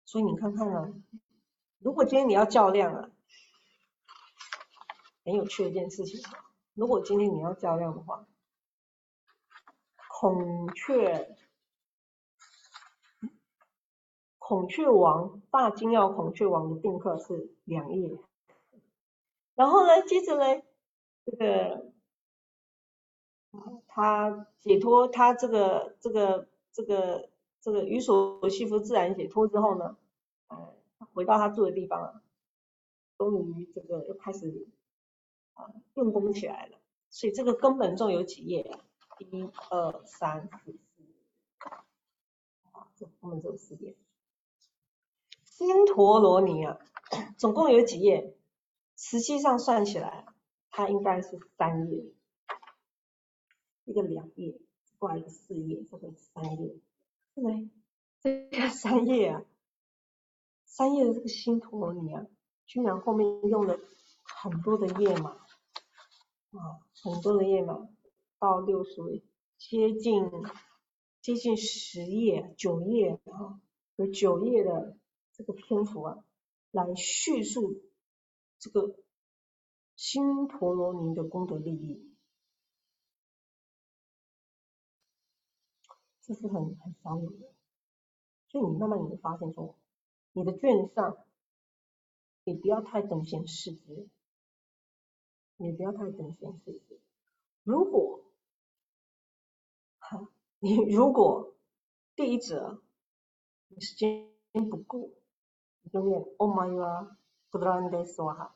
所以你看看啊，如果今天你要较量啊，很有趣的一件事情。如果今天你要较量的话，孔雀孔雀王大金耀孔雀王的定课是两页，然后呢，接着呢，这个他解脱他这个这个这个。这个于所西夫自然解脱之后呢，呃，回到他住的地方啊，终于这个又开始啊用功起来了。所以这个根本中有几页啊？一、二、三、四、四，啊，这根本只有四页。新陀罗尼啊，总共有几页？实际上算起来，它应该是三页，一个两页，挂一个四页，这个三页。对，这个三页啊，三页的这个新陀罗尼啊，居然后面用了很多的页码啊，很多的页码，到六十接近接近十页九页啊，有九页的这个篇幅啊，来叙述这个新陀罗尼的功德利益。这是很很少有的，所以你慢慢你会发现说，你的卷上，你不要太等闲视之，你不要太等闲视之。如果，你如果第一则你时间不够，你就念 Oh my God，不知道你在说哈，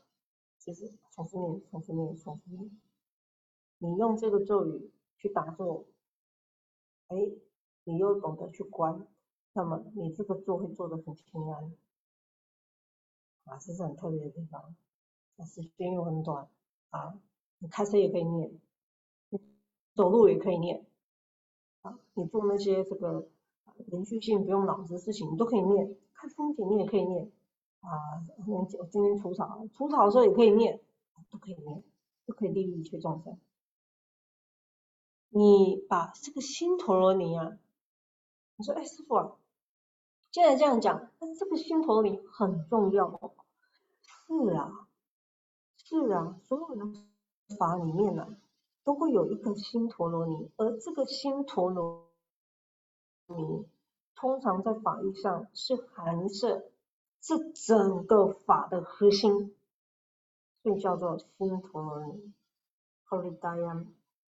就是重复念，重复念，重复念。你用这个咒语去打坐，哎。你又懂得去观，那么你这个做会做得很平安，啊，这是很特别的地方。时间又很短，啊，你开车也可以念，你走路也可以念，啊，你做那些这个连续性不用脑子的事情，你都可以念。看风景你也可以念，啊，我今天除草，除草的时候也可以念，都可以念，都可以利益一切众生。你把这个心陀罗尼啊。你说：“哎，师傅啊，既然这样讲，但是这个心陀罗尼很重要哦。是啊，是啊，所有的法里面呢，都会有一个心陀罗尼，而这个心陀罗尼，通常在法义上是含摄这整个法的核心，所以叫做心陀罗尼。Hridayam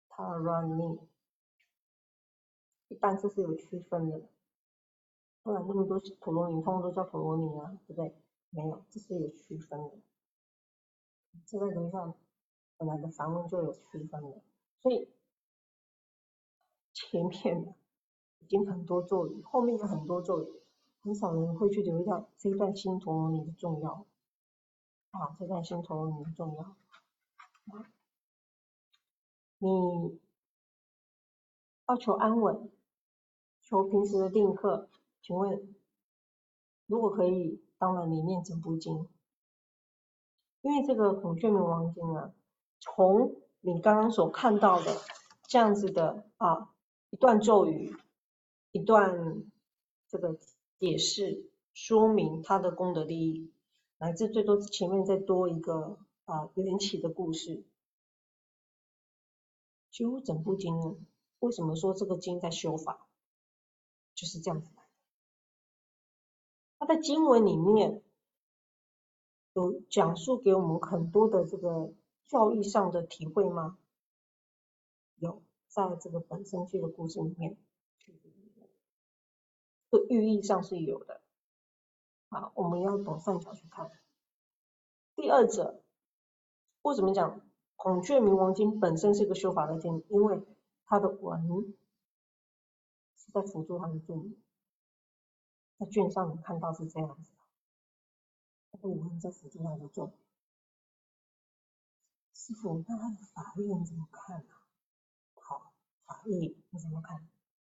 Tarani。”一般这是有区分的，不然那么多陀罗尼，通通都叫陀罗尼啊，对不对？没有，这是有区分的。这在人上本来的梵文就有区分的，所以前面已经很多咒语，后面有很多咒语，很少人会去留意到这一段新陀罗尼的重要。啊，这段新陀罗尼的重要。你要求安稳。求平时的定课，请问，如果可以，当然你念整部经，因为这个孔雀明王经啊，从你刚刚所看到的这样子的啊一段咒语，一段这个解释说明它的功德利益，乃至最多前面再多一个啊缘起的故事，几乎整部经，为什么说这个经在修法？就是这样子来的。他在经文里面有讲述给我们很多的这个教育上的体会吗？有，在这个本身这个故事里面，这寓意上是有的。啊，我们要懂善巧去看。第二者，为什么讲孔雀明王经本身是一个修法的经？因为它的文是在辅助他的助理。在卷上你看到是这样子，这个文在辅助他的做。师傅，那他的法律你怎么看呢？好，法律你怎么看？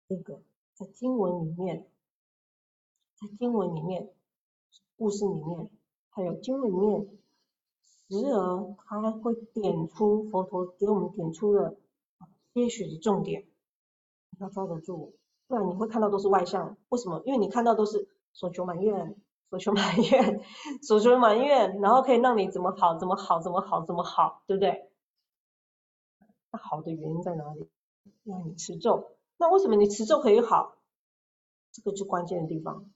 这个在经文里面，在经文里面，故事里面，还有经文里面，时而他会点出佛陀给我们点出的些许的重点，你要抓得住。不然你会看到都是外向，为什么？因为你看到都是所求满愿，所求满愿，所求埋怨，然后可以让你怎么好，怎么好，怎么好，怎么好，对不对？那好的原因在哪里？因为你持咒。那为什么你持咒可以好？这个就关键的地方。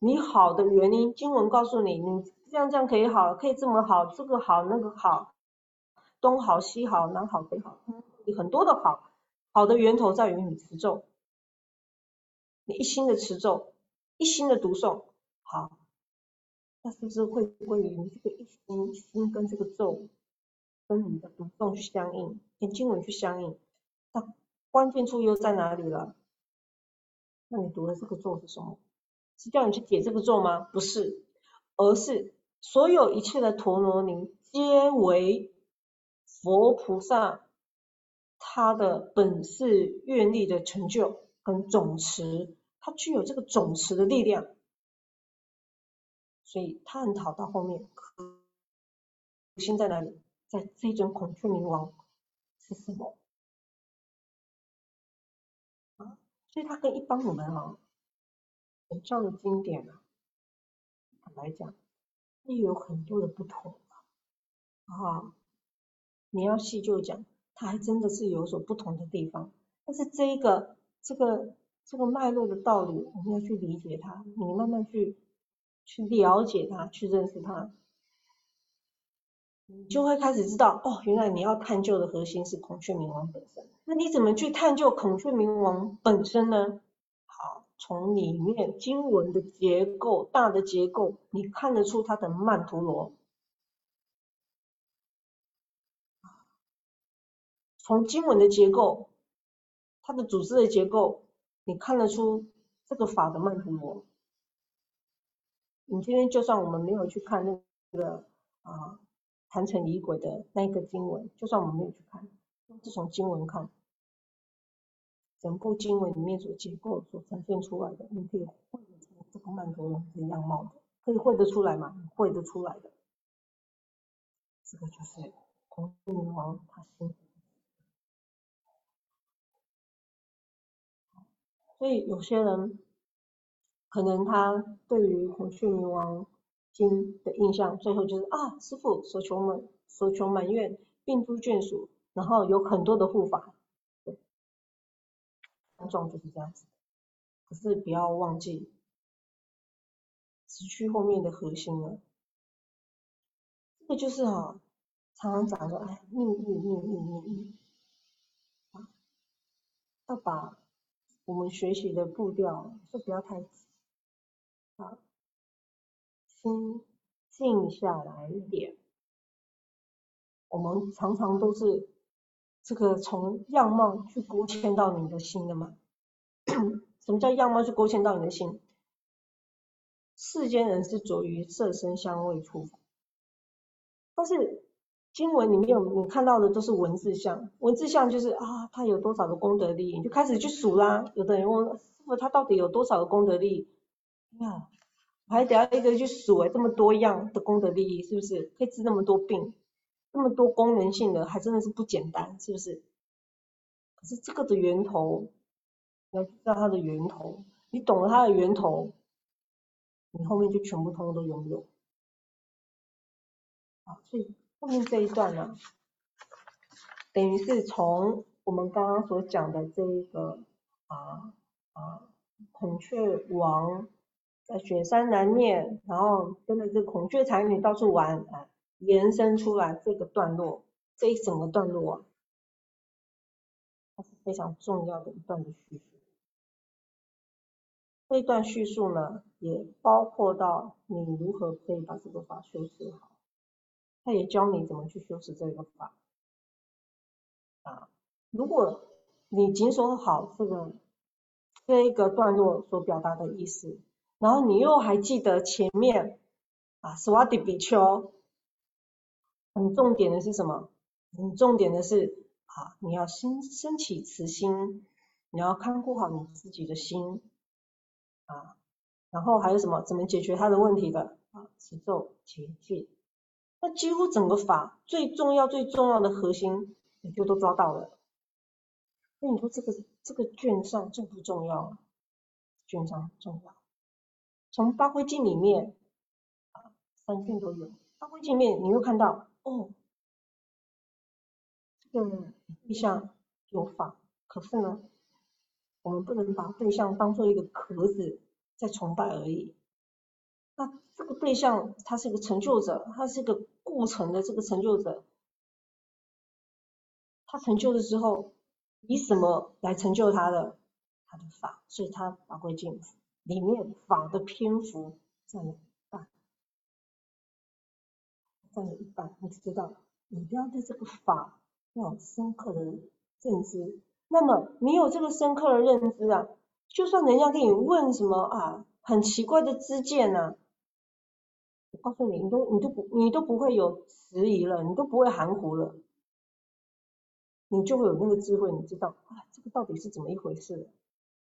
你好的原因，经文告诉你，你这样这样可以好，可以这么好，这个好，那个好，东好西好，南好北好，你很多的好，好的源头在于你持咒。你一心的持咒，一心的读诵，好，那是不是会归于你这个一心心跟这个咒，跟你的读诵去相应，跟经文去相应？那关键处又在哪里了？那你读的这个咒是什么？是叫你去解这个咒吗？不是，而是所有一切的陀罗尼皆为佛菩萨他的本事愿力的成就跟总持。它具有这个总持的力量，所以探讨到后面核心在哪里？在这种孔雀明王是什么？啊，所以它跟一般我们啊佛教的经典啊，坦白讲，也有很多的不同啊。你要细就讲，它还真的是有所不同的地方。但是这一个这个。这个脉络的道理，我们要去理解它，你慢慢去去了解它，去认识它，你就会开始知道，哦，原来你要探究的核心是孔雀明王本身。那你怎么去探究孔雀明王本身呢？好，从里面经文的结构，大的结构，你看得出它的曼陀罗。从经文的结构，它的组织的结构。你看得出这个法的曼陀罗？你今天就算我们没有去看那个啊坛城仪轨的那个经文，就算我们没有去看，是从经文看，整部经文里面所结构所呈现出来的，你可以绘得出这个曼陀罗的样貌的，可以绘得出来吗？绘得出来的，这个就是孔雀明王他心。所以有些人可能他对于孔雀明王经的印象，最后就是啊，师傅所求满所求满愿，并诸眷属，然后有很多的护法，对，状就是这样子。可是不要忘记，持续后面的核心了。这个就是哈，常常讲说，哎，命运命运命运，要把。我们学习的步调是不要太急，啊，心静下来一点。我们常常都是这个从样貌去勾牵到你的心的嘛？什么叫样貌去勾牵到你的心？世间人是着于色身香味触，但是。经文里面有你看到的都是文字像，文字像就是啊，他有多少个功德力，你就开始去数啦。有的人问师傅，他到底有多少个功德力？呀，还得要一个去数哎，这么多样的功德利益，是不是可以治那么多病，那么多功能性的，还真的是不简单，是不是？可是这个的源头，你要知道它的源头，你懂了它的源头，你后面就全部通通都拥有。啊，所以。后面这一段呢，等于是从我们刚刚所讲的这一个啊啊孔雀王在雪山南面，然后跟着这孔雀才女到处玩啊，延伸出来这个段落，这一整个段落啊，它是非常重要的一段的叙述。这一段叙述呢，也包括到你如何可以把这个法修饰好。他也教你怎么去修持这个法啊。如果你谨守好这个这一个段落所表达的意思，然后你又还记得前面啊，斯瓦蒂比丘，很重点的是什么？很重点的是啊，你要心升起慈心，你要看顾好你自己的心啊，然后还有什么？怎么解决他的问题的啊？持咒结界，那几乎整个法最重要最重要的核心，你就都抓到了。那你说这个这个卷上重不重要啊？卷上重要。从八灰镜里面啊，三卷都有。八灰镜里面你会看到哦，这个对象有法，可是呢，我们不能把对象当做一个壳子在崇拜而已。那这个对象他是一个成就者，他是一个过程的这个成就者，他成就了之后。以什么来成就他的他的法？所以他法会镜里面法的篇幅占了一半，占了一半。你知道，你不要对这个法要有深刻的认知。那么你有这个深刻的认知啊，就算人家给你问什么啊，很奇怪的知见呢，我告诉你，你都你都不你都不会有迟疑了，你都不会含糊了。你就会有那个智慧，你知道啊，这个到底是怎么一回事？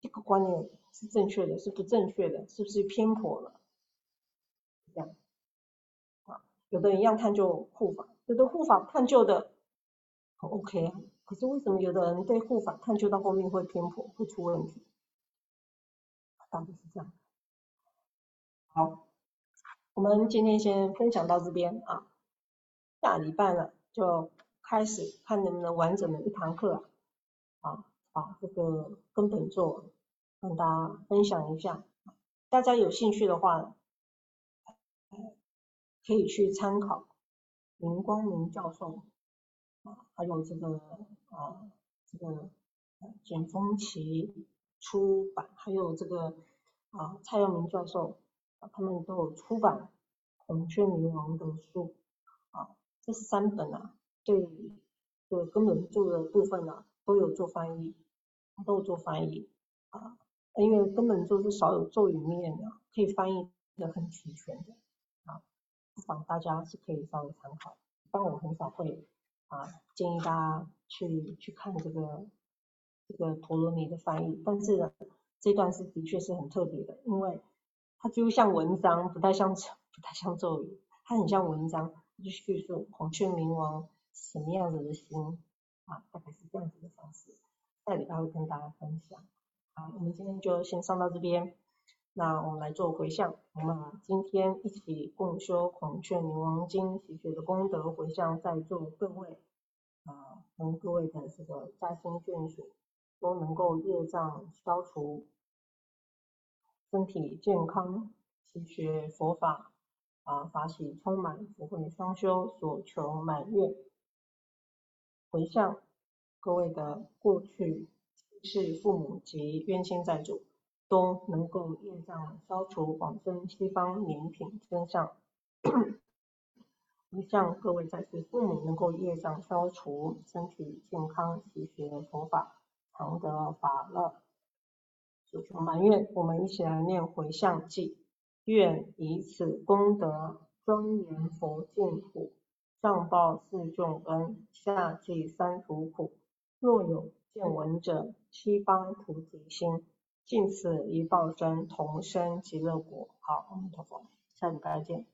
这个观念是正确的，是不正确的，是不是偏颇了？这样啊，有的人一样探究护法，有的护法探究的很 OK 啊，可是为什么有的人对护法探究到后面会偏颇，会出问题？大概是这样。好，我们今天先分享到这边啊，下礼拜了就。开始看能不能完整的一堂课啊，把这个根本做完跟大家分享一下。大家有兴趣的话，可以去参考林光明教授啊，还有这个啊这个简风奇出版，还有这个啊蔡耀明教授啊，他们都有出版《孔雀明王》的书啊，这三本啊。对，这个根本著的部分呢，都有做翻译，都有做翻译啊，因为根本就是少有咒语面的，可以翻译的很齐全的啊，不妨大家是可以稍微参考。但我很少会啊建议大家去去看这个这个陀罗尼的翻译，但是呢，这段是的确是很特别的，因为它就像文章，不太像不太像咒语，它很像文章，就叙述孔雀明王。什么样子的心啊？大概是这样子的方式，下礼拜会跟大家分享。好，我们今天就先上到这边。那我们来做回向，我们今天一起共修《孔雀明王经》习学的功德回向，在座各位啊，跟各位的这个家亲眷属都能够业障消除，身体健康，习学佛法啊，法喜充满，福慧双修，所求满愿。回向各位的过去是父母及冤亲债主，都能够业障消除，往生西方名品身上。回向各位在世父母能够业障消除，身体健康，习学佛法，常得法乐。所求满愿，我们一起来念回向偈：愿以此功德庄严佛净土。上报四重恩，下济三途苦。若有见闻者，西方菩提心，尽此一报身，同生极乐国。好，阿弥陀佛，下礼拜见。